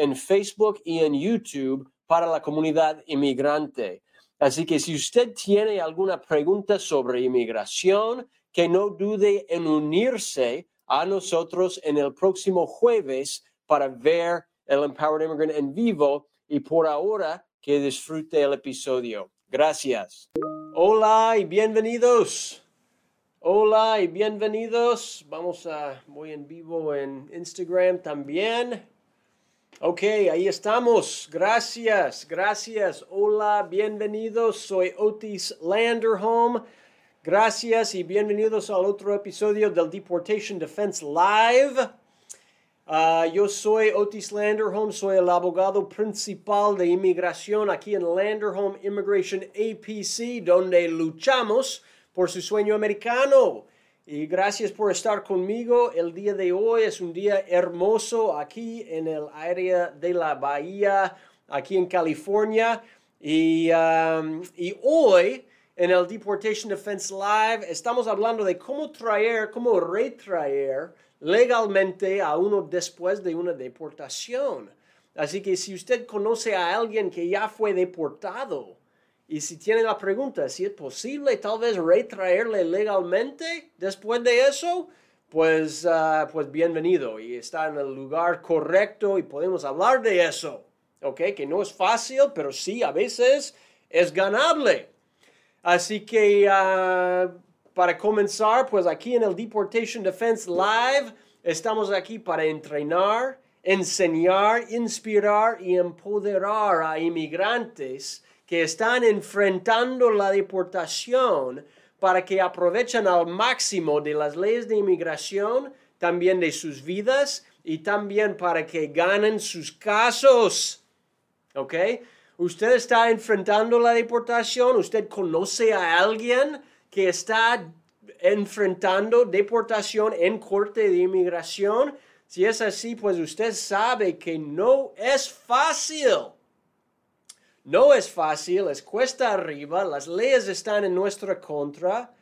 en Facebook y en YouTube para la comunidad inmigrante. Así que si usted tiene alguna pregunta sobre inmigración, que no dude en unirse a nosotros en el próximo jueves para ver el Empowered Immigrant en vivo y por ahora que disfrute el episodio. Gracias. Hola y bienvenidos. Hola y bienvenidos. Vamos a, voy en vivo en Instagram también. Ok, ahí estamos. Gracias, gracias. Hola, bienvenidos. Soy Otis Landerholm. Gracias y bienvenidos al otro episodio del Deportation Defense Live. Uh, yo soy Otis Landerholm, soy el abogado principal de inmigración aquí en Landerholm Immigration APC, donde luchamos por su sueño americano. Y gracias por estar conmigo. El día de hoy es un día hermoso aquí en el área de la bahía, aquí en California. Y, um, y hoy en el Deportation Defense Live estamos hablando de cómo traer, cómo retraer legalmente a uno después de una deportación. Así que si usted conoce a alguien que ya fue deportado, y si tiene la pregunta, si es posible tal vez retraerle legalmente después de eso, pues, uh, pues bienvenido y está en el lugar correcto y podemos hablar de eso. ¿Ok? Que no es fácil, pero sí a veces es ganable. Así que uh, para comenzar, pues aquí en el Deportation Defense Live estamos aquí para entrenar, enseñar, inspirar y empoderar a inmigrantes que están enfrentando la deportación para que aprovechen al máximo de las leyes de inmigración, también de sus vidas y también para que ganen sus casos. ¿Ok? Usted está enfrentando la deportación, usted conoce a alguien que está enfrentando deportación en corte de inmigración. Si es así, pues usted sabe que no es fácil. No es fácil, es cuesta arriba, las leyes están en nuestra contra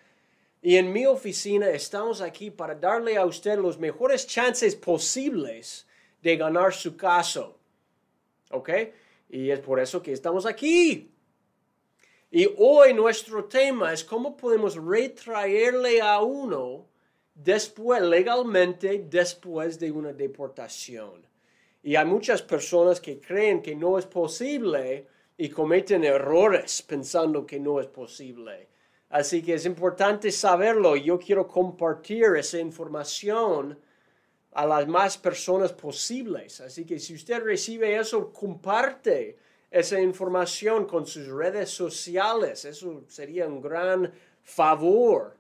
y en mi oficina estamos aquí para darle a usted los mejores chances posibles de ganar su caso. ¿Ok? Y es por eso que estamos aquí. Y hoy nuestro tema es cómo podemos retraerle a uno después, legalmente, después de una deportación. Y hay muchas personas que creen que no es posible y cometen errores pensando que no es posible. Así que es importante saberlo. Yo quiero compartir esa información a las más personas posibles. Así que si usted recibe eso, comparte esa información con sus redes sociales. Eso sería un gran favor.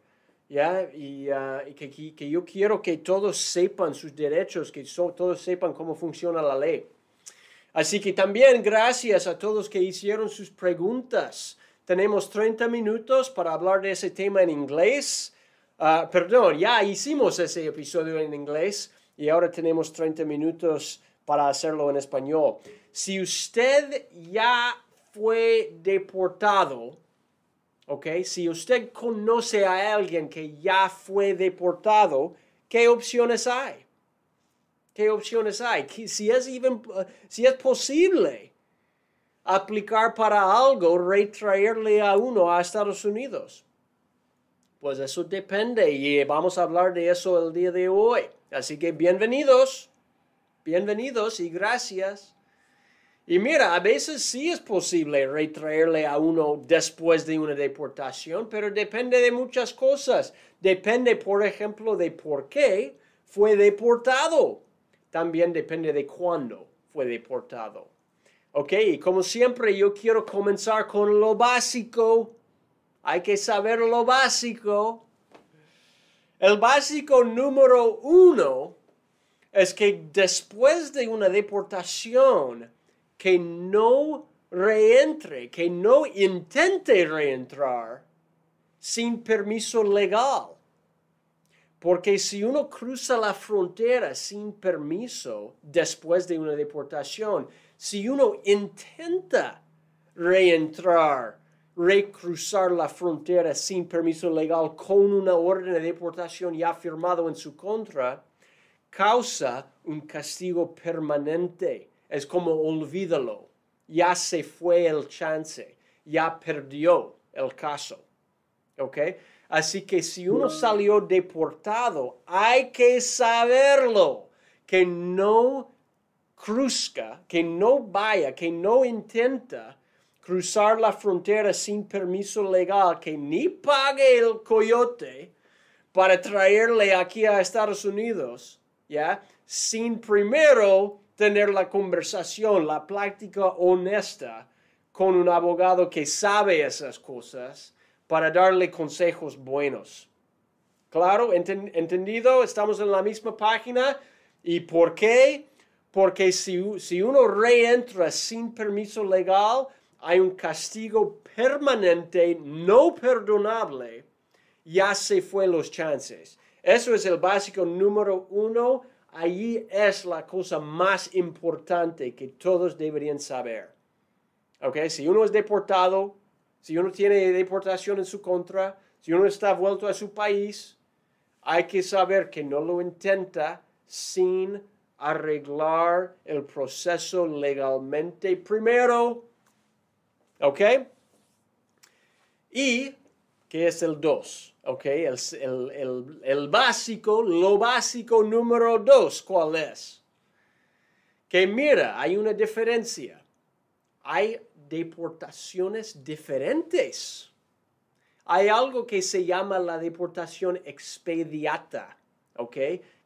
¿ya? Y, uh, que, que, yo quiero que todos sepan sus derechos, que todos sepan cómo funciona la ley. Así que también gracias a todos que hicieron sus preguntas. Tenemos 30 minutos para hablar de ese tema en inglés. Uh, perdón, ya hicimos ese episodio en inglés y ahora tenemos 30 minutos para hacerlo en español. Si usted ya fue deportado, ¿ok? Si usted conoce a alguien que ya fue deportado, ¿qué opciones hay? ¿Qué opciones hay? Si es, even, si es posible aplicar para algo, retraerle a uno a Estados Unidos. Pues eso depende y vamos a hablar de eso el día de hoy. Así que bienvenidos, bienvenidos y gracias. Y mira, a veces sí es posible retraerle a uno después de una deportación, pero depende de muchas cosas. Depende, por ejemplo, de por qué fue deportado también depende de cuándo fue deportado. Ok, y como siempre yo quiero comenzar con lo básico. Hay que saber lo básico. El básico número uno es que después de una deportación, que no reentre, que no intente reentrar sin permiso legal. Porque si uno cruza la frontera sin permiso después de una deportación, si uno intenta reentrar, recruzar la frontera sin permiso legal con una orden de deportación ya firmado en su contra, causa un castigo permanente. Es como olvídalo, ya se fue el chance, ya perdió el caso. ¿Ok? Así que si uno salió deportado, hay que saberlo, que no cruzca, que no vaya, que no intenta cruzar la frontera sin permiso legal, que ni pague el coyote para traerle aquí a Estados Unidos, ¿ya? Sin primero tener la conversación, la práctica honesta con un abogado que sabe esas cosas para darle consejos buenos. Claro, entendido, estamos en la misma página. ¿Y por qué? Porque si, si uno reentra sin permiso legal, hay un castigo permanente, no perdonable. Ya se fue los chances. Eso es el básico número uno. Allí es la cosa más importante que todos deberían saber. ¿Ok? Si uno es deportado, si uno tiene deportación en su contra, si uno está vuelto a su país, hay que saber que no lo intenta sin arreglar el proceso legalmente primero. ¿Ok? Y, ¿qué es el 2? ¿Ok? El, el, básico, lo básico número 2, ¿cuál es? Que mira, hay una diferencia. Hay deportaciones diferentes. Hay algo que se llama la deportación expediata, ¿ok?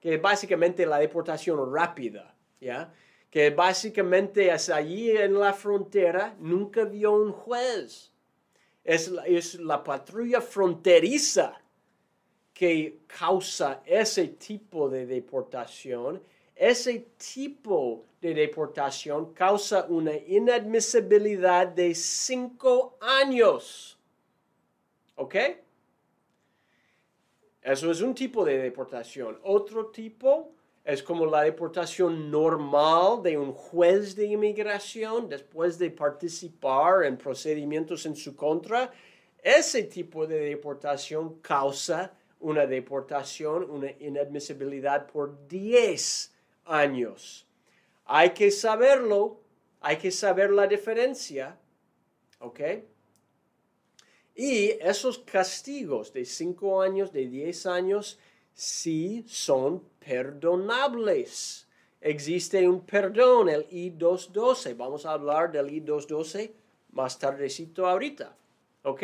Que es básicamente la deportación rápida, ¿ya? Que básicamente es allí en la frontera, nunca vio un juez. Es la, es la patrulla fronteriza que causa ese tipo de deportación ese tipo de deportación causa una inadmisibilidad de cinco años. ¿Ok? Eso es un tipo de deportación. Otro tipo es como la deportación normal de un juez de inmigración después de participar en procedimientos en su contra. Ese tipo de deportación causa una deportación, una inadmisibilidad por 10 años. Hay que saberlo, hay que saber la diferencia, ¿ok? Y esos castigos de 5 años, de 10 años, sí son perdonables. Existe un perdón, el I-212. Vamos a hablar del I-212 más tardecito ahorita. ¿Ok?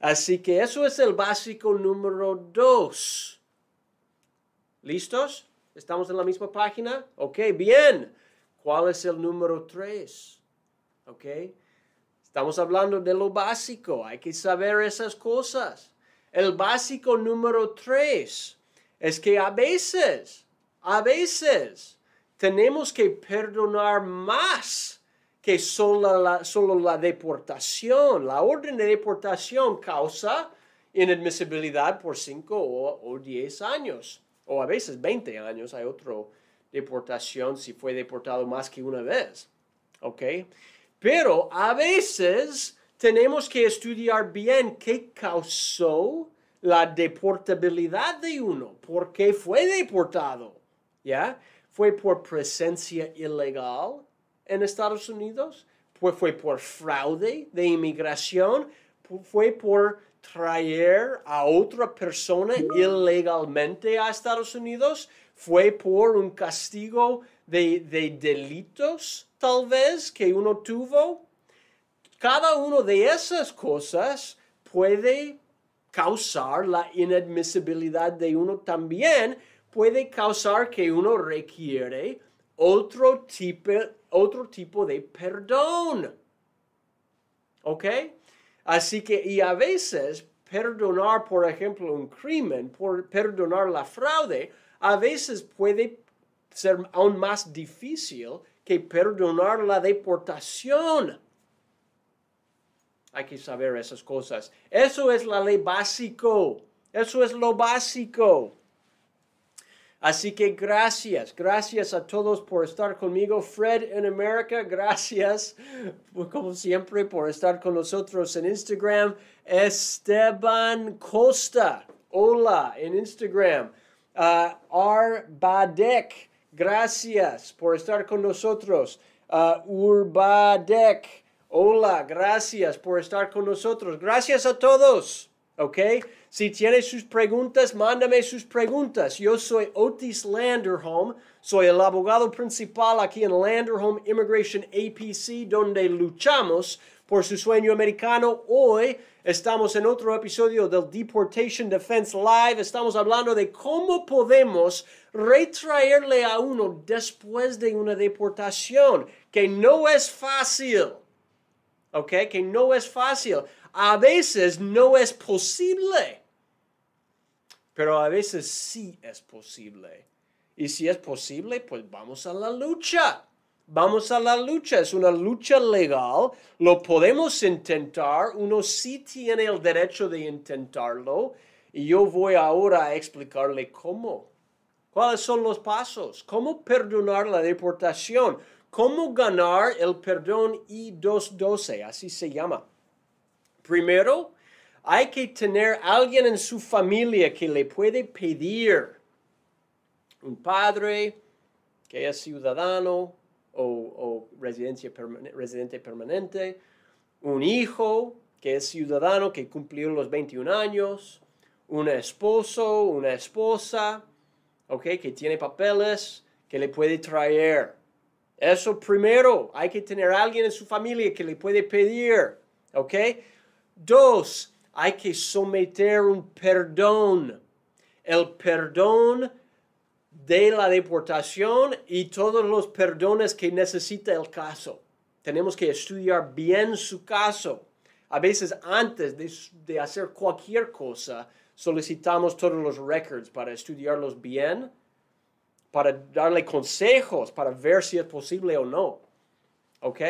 Así que eso es el básico número 2. ¿Listos? ¿Estamos en la misma página? Ok, bien. ¿Cuál es el número 3? Ok. Estamos hablando de lo básico. Hay que saber esas cosas. El básico número 3 es que a veces, a veces, tenemos que perdonar más que solo la, solo la deportación. La orden de deportación causa inadmisibilidad por 5 o 10 años o a veces 20 años, hay otra deportación si fue deportado más que una vez. ¿Ok? Pero a veces tenemos que estudiar bien qué causó la deportabilidad de uno, por qué fue deportado. ¿Ya? ¿Fue por presencia ilegal en Estados Unidos? ¿Fue por fraude de inmigración? ¿Fue por traer a otra persona ilegalmente a Estados Unidos fue por un castigo de, delitos, tal vez, que uno tuvo. Cada una de esas cosas puede causar la inadmisibilidad de uno también, puede causar que uno requiere otro tipo, otro tipo de perdón. ¿Ok? Así que, y a veces perdonar, por ejemplo, un crimen, por perdonar la fraude, a veces puede ser aún más difícil que perdonar la deportación. Hay que saber esas cosas. Eso es la ley básico. Eso es lo básico. Así que gracias, gracias a todos por estar conmigo. Fred en América, gracias como siempre por estar con nosotros en Instagram. Esteban Costa, hola en Instagram. Uh, gracias por estar con nosotros. Uh, Urbadek, hola, gracias por estar con nosotros. Gracias a todos, ¿ok? Si tiene sus preguntas, mándame sus preguntas. Yo soy Otis Landerholm, soy el abogado principal aquí en Landerholm Immigration APC, donde luchamos por su sueño americano. Hoy estamos en otro episodio del Deportation Defense Live. Estamos hablando de cómo podemos retraerle a uno después de una deportación, que no es fácil. ¿Ok? Que no es fácil. A veces no es posible pero a veces sí es posible. Y si es posible, pues vamos a la lucha. Vamos a la lucha, es una lucha legal, lo podemos intentar, uno sí tiene el derecho de intentarlo y yo voy ahora a explicarle cómo. ¿Cuáles son los pasos? ¿Cómo perdonar la deportación? ¿Cómo ganar el perdón I-212? Así se llama. Primero, hay que tener alguien en su familia que le puede pedir. Un padre que es ciudadano o, residente permanente. Un hijo que es ciudadano que cumplió los 21 años. Un esposo, una esposa, okay, que tiene papeles que le puede traer. Eso primero, hay que tener alguien en su familia que le puede pedir. ¿Ok? Dos, hay que someter un perdón. El perdón de la deportación y todos los perdones que necesita el caso. Tenemos que estudiar bien su caso. A veces antes de, hacer cualquier cosa, solicitamos todos los records para estudiarlos bien, para darle consejos, para ver si es posible o no. ¿Ok?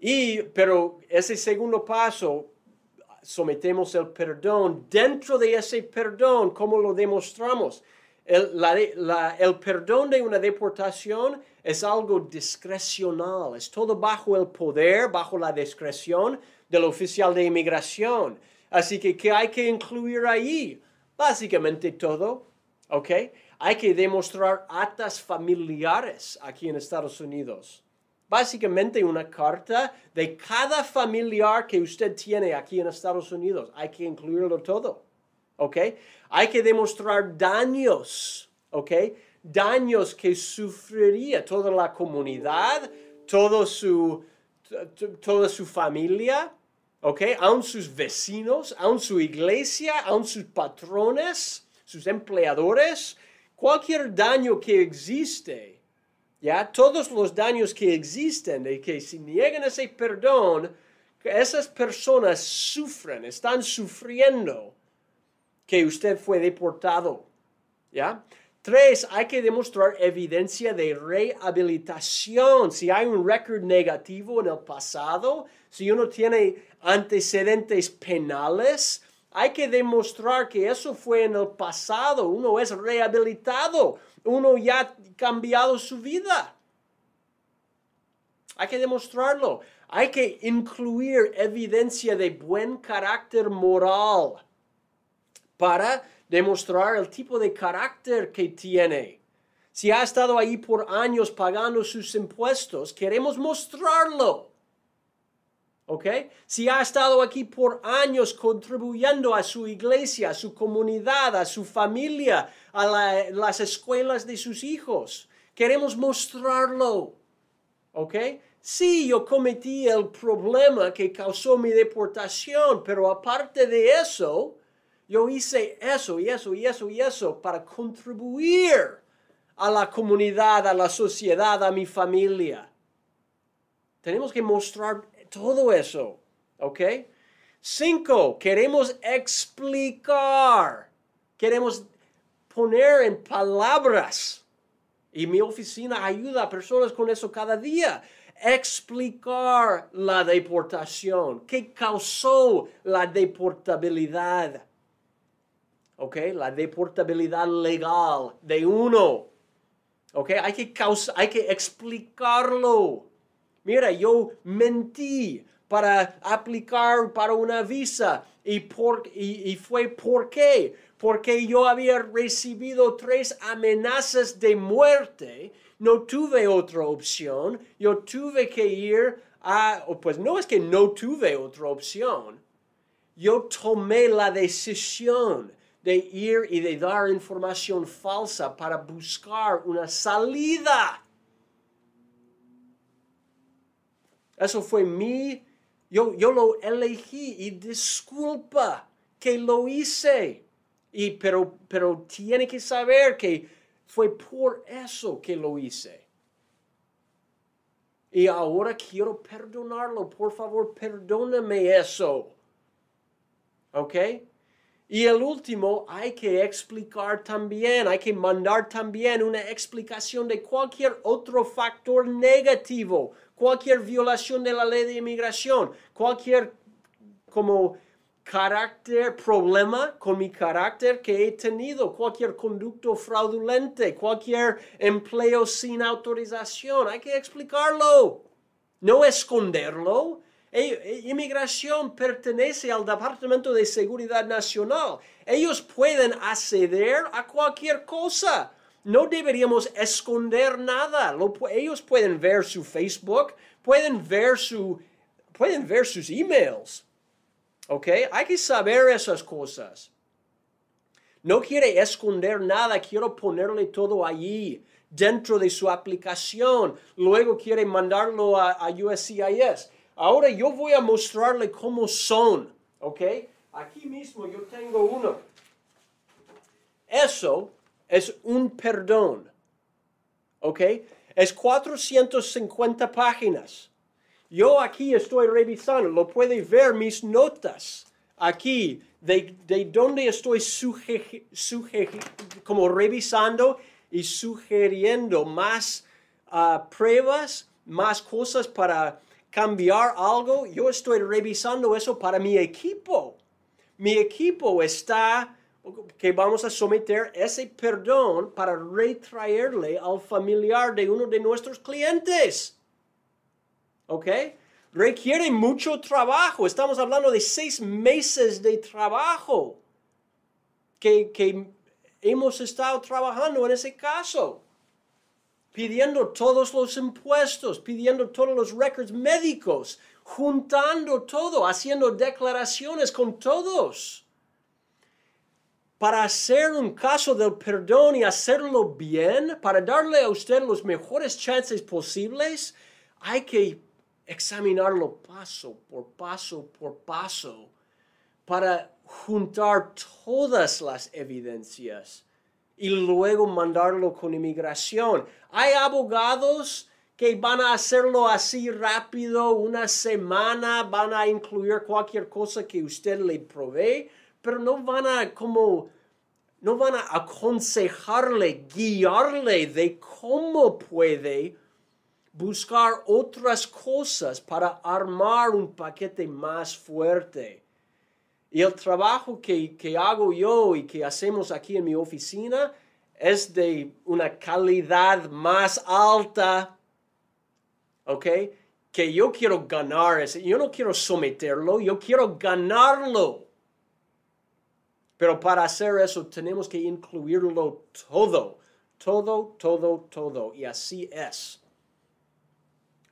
Y, pero ese segundo paso sometemos el perdón. Dentro de ese perdón, ¿cómo lo demostramos? El, perdón de una deportación es algo discrecional, es todo bajo el poder, bajo la discreción del oficial de inmigración. Así que, ¿qué hay que incluir ahí? Básicamente todo, ¿ok? Hay que demostrar actas familiares aquí en Estados Unidos básicamente una carta de cada familiar que usted tiene aquí en Estados Unidos. Hay que incluirlo todo. ¿Ok? Hay que demostrar daños. ¿Ok? Daños que sufriría toda la comunidad, todo su, toda su familia. ¿Ok? Aún sus vecinos, aún su iglesia, aún sus patrones, sus empleadores. Cualquier daño que existe ya todos los daños que existen, de que si niegan ese perdón, esas personas sufren, están sufriendo que usted fue deportado. ¿Ya? Tres, hay que demostrar evidencia de rehabilitación. Si hay un récord negativo en el pasado, si uno tiene antecedentes penales, hay que demostrar que eso fue en el pasado. Uno es rehabilitado uno ya ha cambiado su vida. Hay que demostrarlo. Hay que incluir evidencia de buen carácter moral para demostrar el tipo de carácter que tiene. Si ha estado ahí por años pagando sus impuestos, queremos mostrarlo. ¿Ok? Si ha estado aquí por años contribuyendo a su iglesia, a su comunidad, a su familia, a las escuelas de sus hijos, queremos mostrarlo. ¿Ok? Sí, yo cometí el problema que causó mi deportación, pero aparte de eso, yo hice eso y eso y eso y eso para contribuir a la comunidad, a la sociedad, a mi familia. Tenemos que mostrar todo eso, ¿ok? Cinco, queremos explicar, queremos poner en palabras. Y mi oficina ayuda a personas con eso cada día. Explicar la deportación, qué causó la deportabilidad. ¿Ok? La deportabilidad legal de uno. ¿Ok? Hay que, hay que explicarlo. Mira, yo mentí para aplicar para una visa y, fue por qué porque yo había recibido tres amenazas de muerte, no tuve otra opción, yo tuve que ir a, pues no es que no tuve otra opción, yo tomé la decisión de ir y de dar información falsa para buscar una salida. Eso fue mi, yo, yo lo elegí y disculpa que lo hice. Y, pero, pero tiene que saber que fue por eso que lo hice. Y ahora quiero perdonarlo. Por favor, perdóname eso. ¿Ok? Y el último, hay que explicar también, hay que mandar también una explicación de cualquier otro factor negativo, cualquier violación de la ley de inmigración, cualquier como carácter, problema con mi carácter que he tenido, cualquier conducto fraudulente, cualquier empleo sin autorización, hay que explicarlo, no esconderlo. E, e, inmigración pertenece al Departamento de Seguridad Nacional. Ellos pueden acceder a cualquier cosa. No deberíamos esconder nada. ellos pueden ver su Facebook, pueden ver, su, pueden ver sus emails ¿Ok? Hay que saber esas cosas. No quiere esconder nada, quiero ponerle todo allí, dentro de su aplicación. Luego quiere mandarlo a, USCIS. Ahora yo voy a mostrarle cómo son. ¿Ok? Aquí mismo yo tengo uno. Eso es un perdón. ¿Ok? Es 450 páginas. Yo aquí estoy revisando, lo puede ver mis notas aquí de, de donde estoy como revisando y sugiriendo más ah, pruebas, más cosas para cambiar algo. Yo estoy revisando eso para mi equipo. Mi equipo está que vamos a someter ese perdón para retraerle al familiar de uno de nuestros clientes. ¿Ok? Requiere mucho trabajo. Estamos hablando de seis meses de trabajo que, que hemos estado trabajando en ese caso. Pidiendo todos los impuestos, pidiendo todos los records médicos, juntando todo, haciendo declaraciones con todos. Para hacer un caso del perdón y hacerlo bien, para darle a usted los mejores chances posibles, hay que examinarlo paso por paso por paso para juntar todas las evidencias y luego mandarlo con inmigración. Hay abogados que van a hacerlo así rápido, una semana, van a incluir cualquier cosa que usted le provee, pero no van a como no van a aconsejarle, guiarle de cómo puede buscar otras cosas para armar un paquete más fuerte. Y el trabajo que, hago yo y que hacemos aquí en mi oficina es de una calidad más alta, ¿ok? Que yo quiero ganar ese, yo no quiero someterlo, yo quiero ganarlo. Pero para hacer eso tenemos que incluirlo todo, todo, todo, todo. Y así es.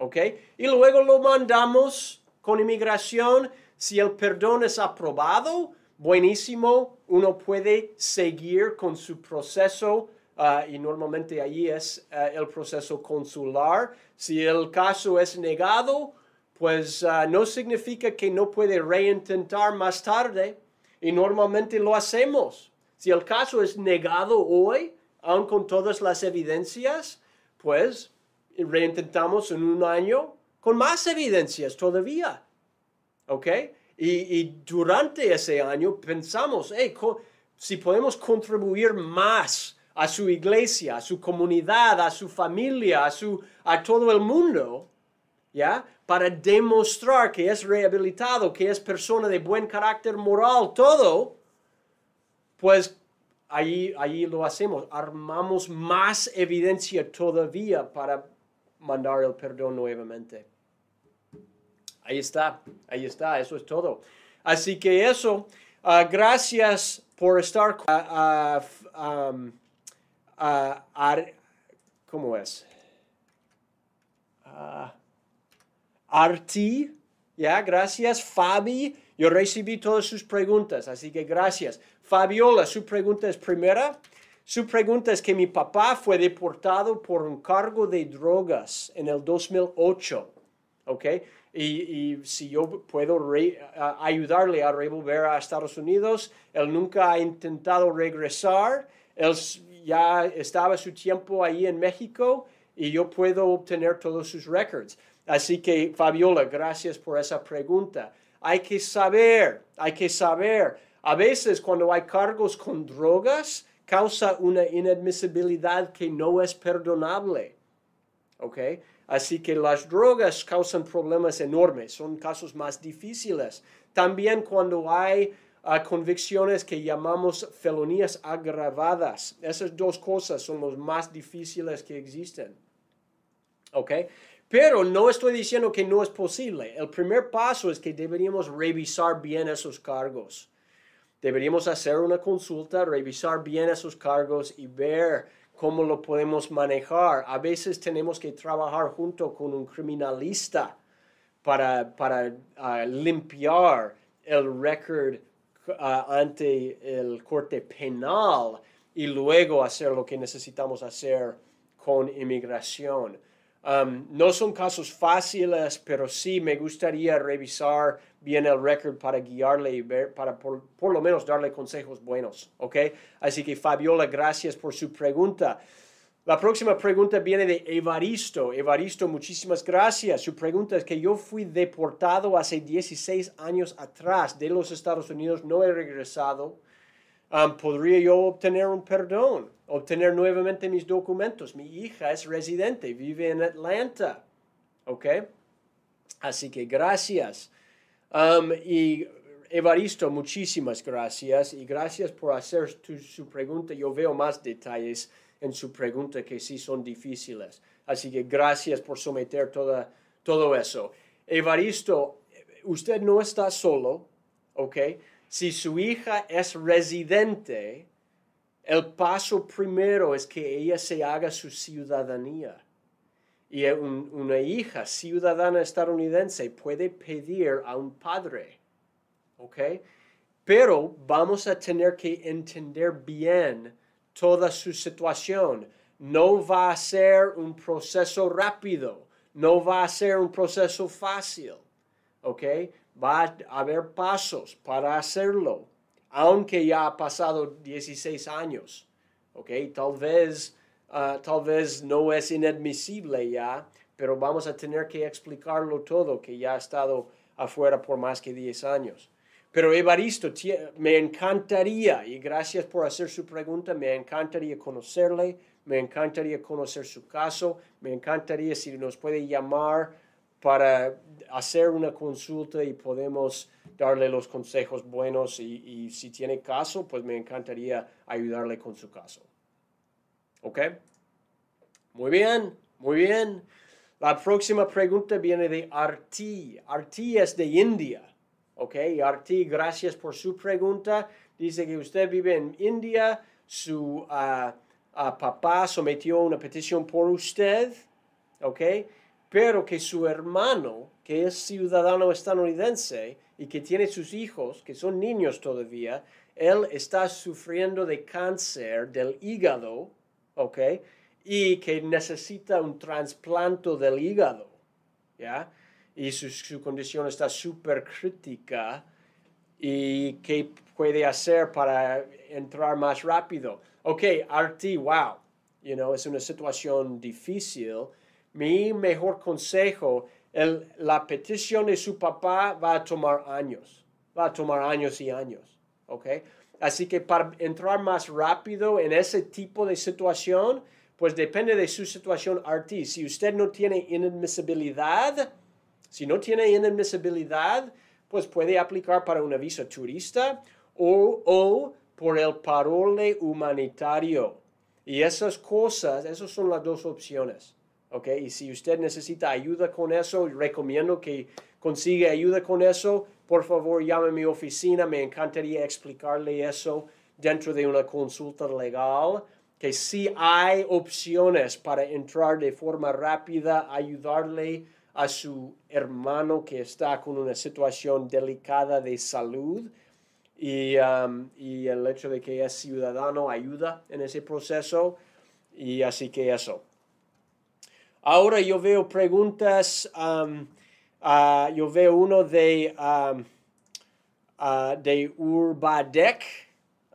¿ok? Y luego lo mandamos con inmigración. Si el perdón es aprobado, buenísimo, uno puede seguir con su proceso ah, y normalmente allí es ah, el proceso consular. Si el caso es negado, pues ah, no significa que no puede reintentar más tarde y normalmente lo hacemos. Si el caso es negado hoy, aun con todas las evidencias, pues reintentamos en un año con más evidencias todavía. ¿Ok? Y, durante ese año pensamos, hey, si podemos contribuir más a su iglesia, a su comunidad, a su familia, a, su, a todo el mundo, ¿ya? Para demostrar que es rehabilitado, que es persona de buen carácter moral, todo, pues ahí, ahí lo hacemos. Armamos más evidencia todavía para mandar el perdón nuevamente. Ahí está, ahí está, eso es todo. Así que eso, ah, gracias por estar. Uh, ¿Cómo es? Arti, ya, gracias. Fabi, yo recibí todas sus preguntas, así que gracias. Fabiola, su pregunta es primera. Su pregunta es que mi papá fue deportado por un cargo de drogas en el 2008, ¿ok? Y, si yo puedo ayudarle a revolver a Estados Unidos, él nunca ha intentado regresar, él ya estaba su tiempo ahí en México y yo puedo obtener todos sus records. Así que, Fabiola, gracias por esa pregunta. Hay que saber, hay que saber. A veces cuando hay cargos con drogas, causa una inadmisibilidad que no es perdonable. ¿Ok? Así que las drogas causan problemas enormes, son casos más difíciles. También cuando hay ah, convicciones que llamamos felonías agravadas, esas dos cosas son los más difíciles que existen. ¿Ok? Pero no estoy diciendo que no es posible. El primer paso es que deberíamos revisar bien esos cargos. Deberíamos hacer una consulta, revisar bien esos cargos y ver cómo lo podemos manejar. A veces tenemos que trabajar junto con un criminalista para, para ah, limpiar el récord ah, ante el corte penal y luego hacer lo que necesitamos hacer con inmigración. Um, no son casos fáciles, pero sí me gustaría revisar bien el récord para guiarle y ver, para por, lo menos darle consejos buenos, ¿ok? Así que Fabiola, gracias por su pregunta. La próxima pregunta viene de Evaristo. Evaristo, muchísimas gracias. Su pregunta es que yo fui deportado hace 16 años atrás de los Estados Unidos, no he regresado. Um, ¿Podría yo obtener un perdón? obtener nuevamente mis documentos. Mi hija es residente, vive en Atlanta. ¿Ok? Así que gracias. Um, y Evaristo, muchísimas gracias. Y gracias por hacer su pregunta. Yo veo más detalles en su pregunta que sí son difíciles. Así que gracias por someter toda, todo eso. Evaristo, usted no está solo, ¿ok? Si su hija es residente, el paso primero es que ella se haga su ciudadanía. Y una hija ciudadana estadounidense puede pedir a un padre. ¿Ok? Pero vamos a tener que entender bien toda su situación. No va a ser un proceso rápido. No va a ser un proceso fácil. ¿Ok? Va a haber pasos para hacerlo aunque ya ha pasado 16 años. ¿ok? Tal vez, ah, tal vez no es inadmisible ya, pero vamos a tener que explicarlo todo, que ya ha estado afuera por más que 10 años. Pero Evaristo, me encantaría, y gracias por hacer su pregunta, me encantaría conocerle, me encantaría conocer su caso, me encantaría si nos puede llamar para hacer una consulta y podemos darle los consejos buenos y, si tiene caso, pues me encantaría ayudarle con su caso. ¿Ok? Muy bien, muy bien. La próxima pregunta viene de Arti. Arti es de India. ¿Ok? Arti, gracias por su pregunta. Dice que usted vive en India. Su ah, ah, papá sometió una petición por usted. ¿Ok? Pero que su hermano, que es ciudadano estadounidense, y que tiene sus hijos, que son niños todavía, él está sufriendo de cáncer del hígado, ¿ok? Y que necesita un trasplante del hígado, ¿ya? Y su, su condición está súper crítica y qué puede hacer para entrar más rápido. ok, Arti, wow, you know, es una situación difícil. Mi mejor consejo, el, la petición de su papá va a tomar años, va a tomar años y años, ok. Así que para entrar más rápido en ese tipo de situación, pues depende de su situación Arti. Si usted no tiene inadmisibilidad, si no tiene inadmisibilidad, pues puede aplicar para una visa turista o, o por el parole humanitario. Y esas cosas, esas son las dos opciones. ¿Ok? Y si usted necesita ayuda con eso, recomiendo que consiga ayuda con eso. Por favor, llame a mi oficina. Me encantaría explicarle eso dentro de una consulta legal. Que sí hay opciones para entrar de forma rápida, ayudarle a su hermano que está con una situación delicada de salud y, um, y, el hecho de que es ciudadano ayuda en ese proceso y así que eso. Ahora yo veo preguntas, um, uh, yo veo uno de, um, uh, de Urbadec,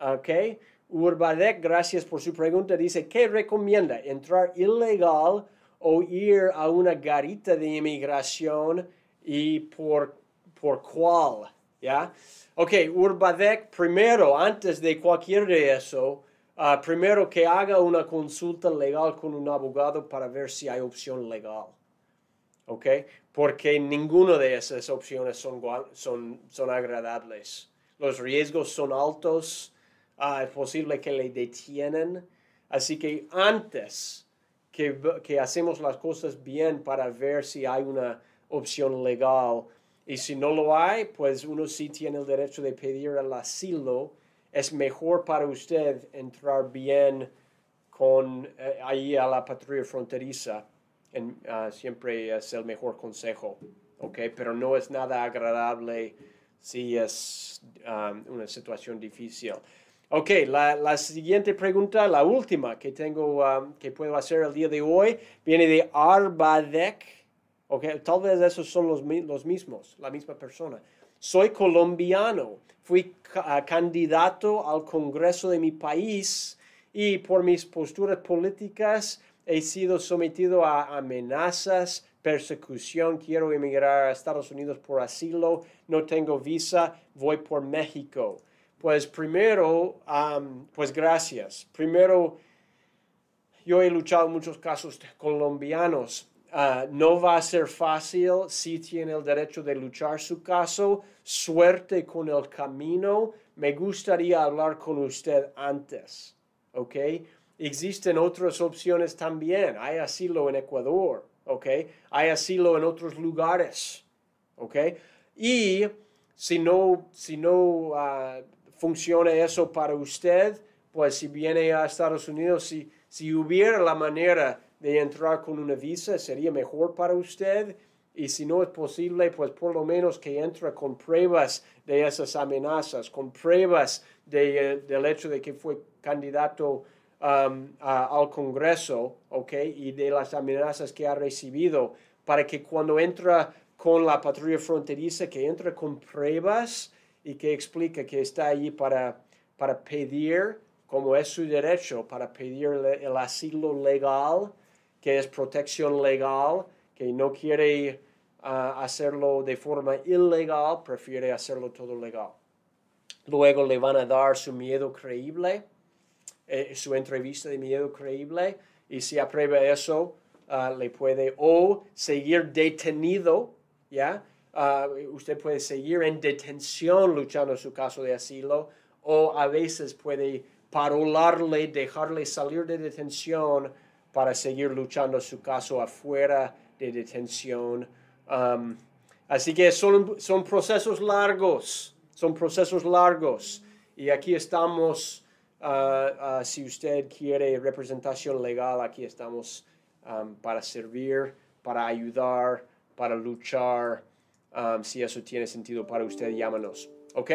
ok. Urbadec, gracias por su pregunta, dice, ¿qué recomienda? ¿Entrar ilegal o ir a una garita de inmigración y por, por cuál, ¿ya? Ok, Urbadec, primero, antes de cualquier de eso, uh, primero que haga una consulta legal con un abogado para ver si hay opción legal. ¿Ok? Porque ninguna de esas opciones son, son, son agradables. Los riesgos son altos, uh, es posible que le detienen. Así que antes que, hacemos las cosas bien para ver si hay una opción legal. Y si no lo hay, pues uno sí tiene el derecho de pedir el asilo. Es mejor para usted entrar bien con eh, ahí a la patrulla fronteriza. En, ah, siempre es el mejor consejo, ¿ok? Pero no es nada agradable si es ah, una situación difícil. Ok, la, siguiente pregunta, la última que tengo, um, que puedo hacer el día de hoy, viene de Arbadec. Ok, tal vez esos son los, los mismos, la misma persona. Soy colombiano, fui candidato al Congreso de mi país y por mis posturas políticas he sido sometido a amenazas, persecución, quiero emigrar a Estados Unidos por asilo, no tengo visa, voy por México. Pues primero, pues gracias. Primero, yo he luchado en muchos casos colombianos. Ah, no va a ser fácil si tiene el derecho de luchar su caso. Suerte con el camino. Me gustaría hablar con usted antes. ¿Ok? Existen otras opciones también. Hay asilo en Ecuador. ¿Ok? Hay asilo en otros lugares. ¿Ok? Y si no, si no ah, funciona eso para usted, pues si viene a Estados Unidos, si, si hubiera la manera de entrar con una visa, sería mejor para usted. Y si no es posible, pues por lo menos que entre con pruebas de esas amenazas, con pruebas de, eh, del hecho de que fue candidato um, al Congreso, ¿ok? Y de las amenazas que ha recibido, para que cuando entra con la patrulla fronteriza, que entre con pruebas y que explica que está allí para, para pedir, como es su derecho, para pedir el asilo legal, que es protección legal, que no quiere ah, hacerlo de forma ilegal, prefiere hacerlo todo legal. Luego le van a dar su miedo creíble, eh, su entrevista de miedo creíble, y si aprueba eso, ah, le puede o seguir detenido, ¿ya? Ah, usted puede seguir en detención luchando su caso de asilo o a veces puede parolarle, dejarle salir de detención para seguir luchando su caso afuera de detención. Um, así que son, son procesos largos, son procesos largos. Y aquí estamos, ah, ah, si usted quiere representación legal, aquí estamos um, para servir, para ayudar, para luchar. Um, si eso tiene sentido para usted, llámanos. ¿Ok?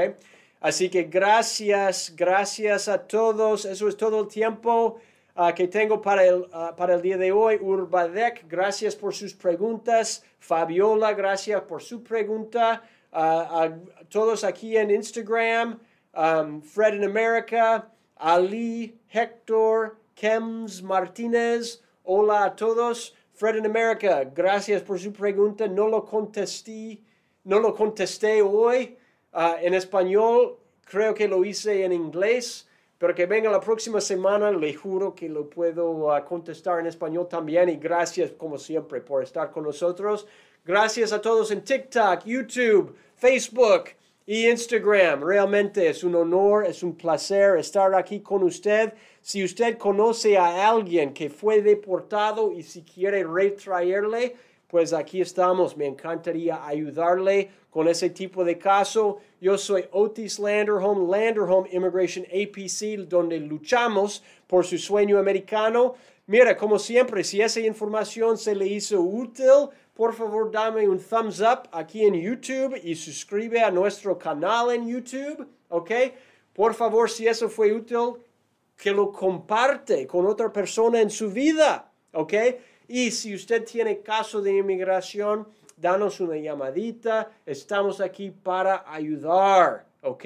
Así que gracias, gracias a todos. Eso es todo el tiempo uh, que tengo para el, uh, para el día de hoy. Urbadec, gracias por sus preguntas. Fabiola, gracias por su pregunta. Uh, a todos aquí en Instagram, um, Fred in America, Ali, Héctor, Kems, Martínez, hola a todos. Fred in America, gracias por su pregunta. No lo contesté, no lo contesté hoy en español. Creo que lo hice en inglés, pero que venga la próxima semana, le juro que lo puedo uh, contestar en español también. Y gracias, como siempre, por estar con nosotros. Gracias a todos en TikTok, YouTube, Facebook y Instagram. Realmente es un honor, es un placer estar aquí con usted. Si usted conoce a alguien que fue deportado y si quiere retraerle, pues aquí estamos. Me encantaría ayudarle con ese tipo de caso. Yo soy Otis Landerholm, Landerholm Immigration APC, donde luchamos por su sueño americano. Mira, como siempre, si esa información se le hizo útil, por favor dame un thumbs up aquí en YouTube y suscribe a nuestro canal en YouTube, ¿ok? Por favor, si eso fue útil, que lo comparte con otra persona en su vida, ¿ok? Y si usted tiene caso de inmigración, danos una llamadita, estamos aquí para ayudar, ¿ok?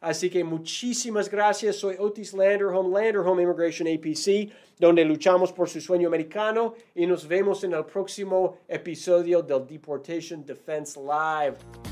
Así que muchísimas gracias, soy Otis Landerholm, Landerholm Immigration APC donde luchamos por su sueño americano y nos vemos en el próximo episodio del Deportation Defense Live.